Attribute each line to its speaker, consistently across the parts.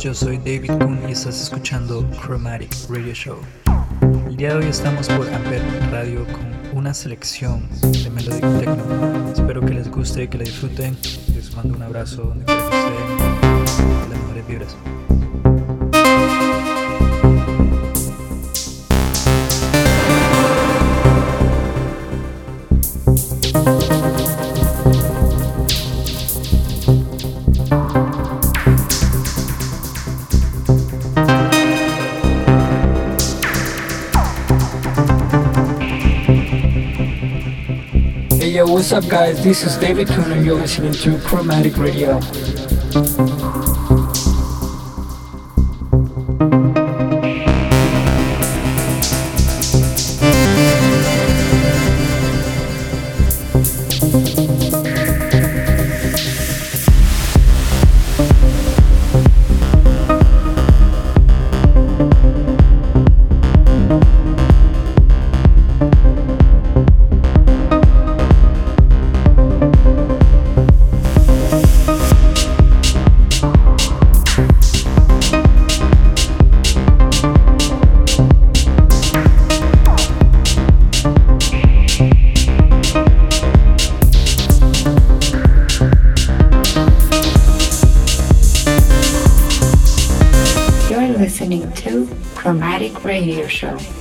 Speaker 1: yo soy David Kuhn y estás escuchando Chromatic Radio Show. El día de hoy estamos por Amper Radio con una selección de Melodic Techno. Espero que les guste que la disfruten. Les mando un abrazo donde quiera que estén. Las mejores vibras.
Speaker 2: What's up guys? This is David and you're listening to Chromatic Radio.
Speaker 3: Radiator Show.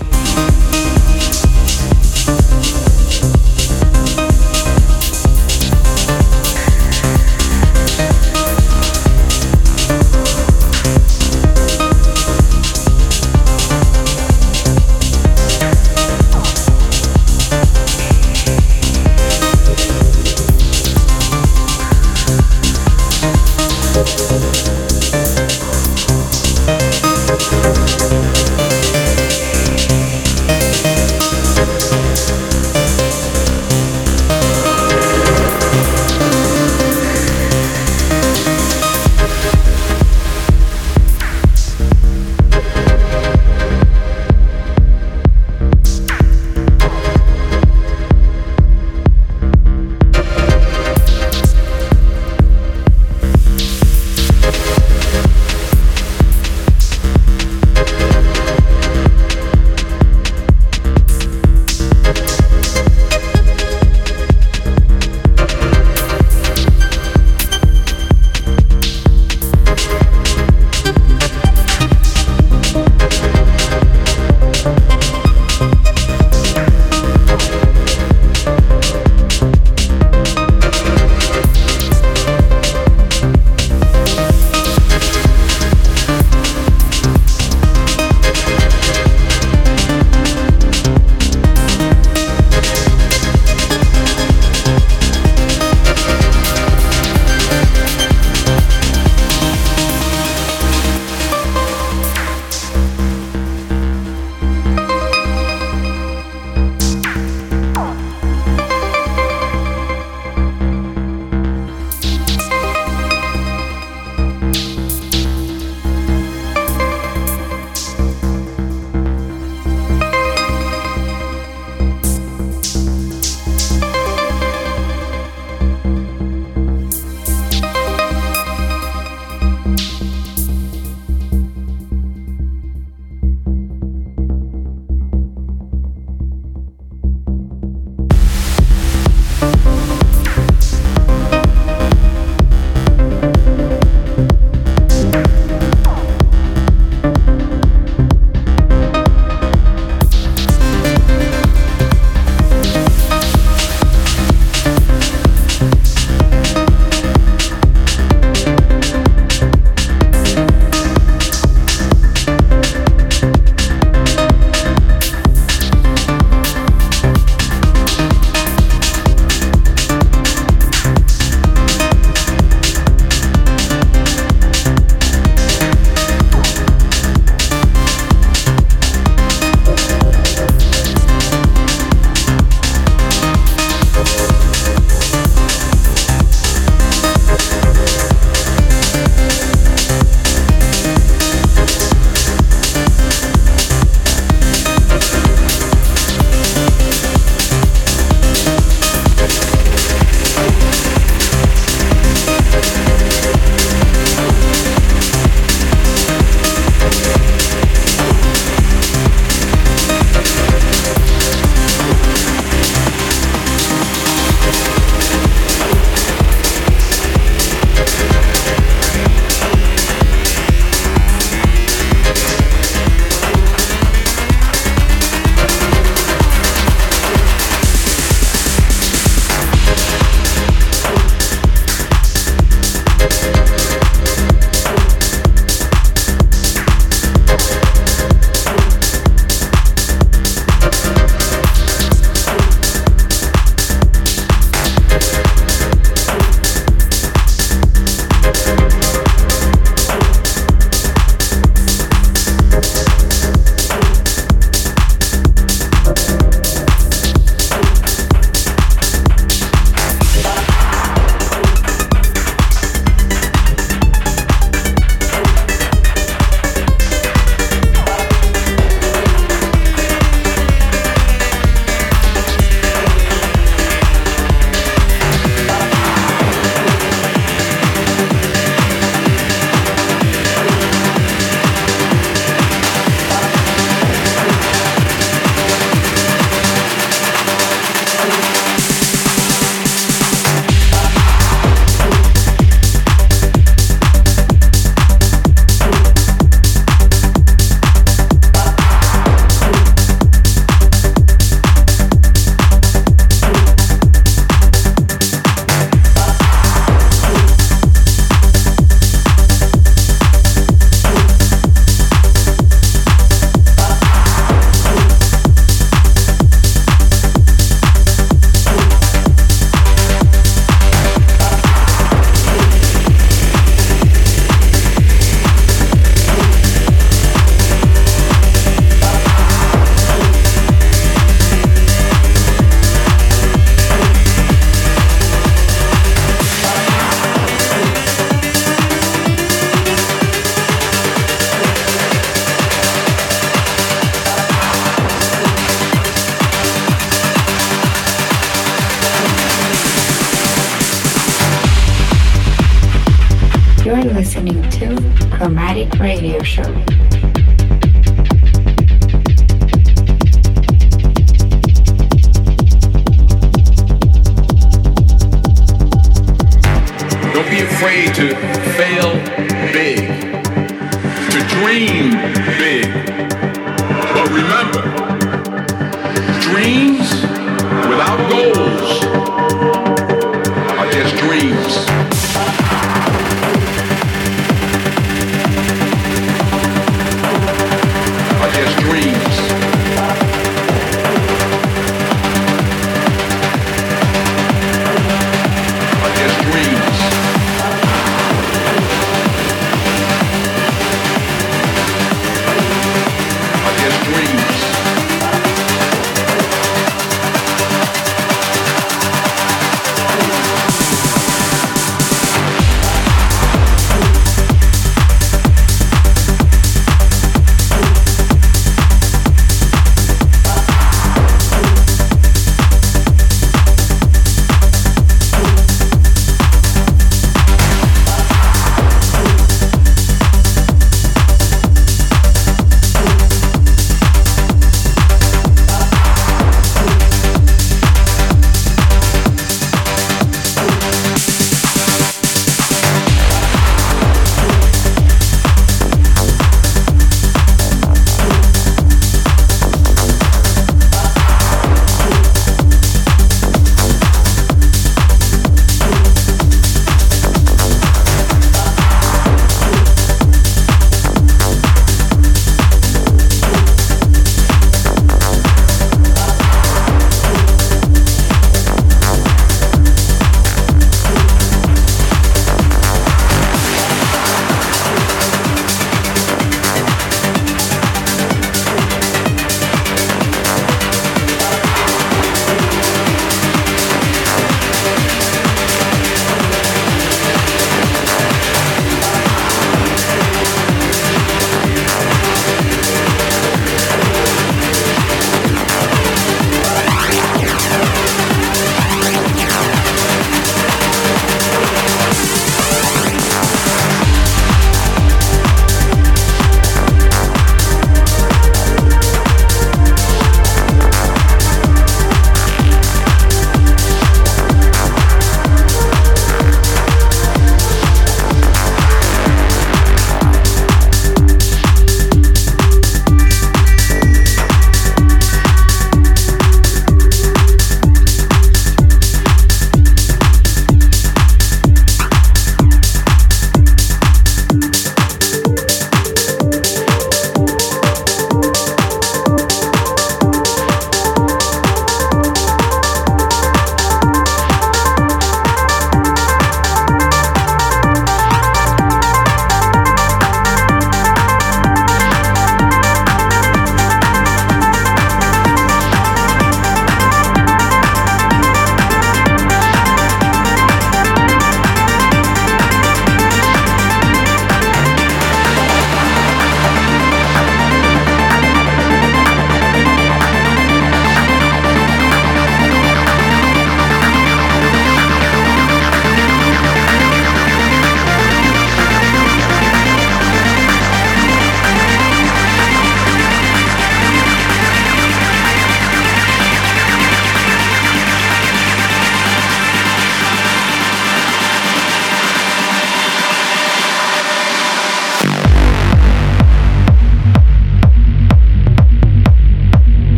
Speaker 4: Dream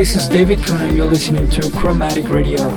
Speaker 1: This is David Kuhn, and you're listening to Chromatic Radio.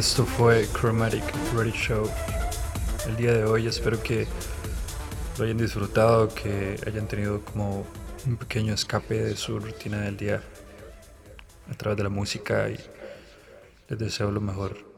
Speaker 1: Esto fue Chromatic Radio Show el día de hoy. Espero que lo hayan disfrutado, que hayan tenido como un pequeño escape de su rutina del día a través de la música y les deseo lo mejor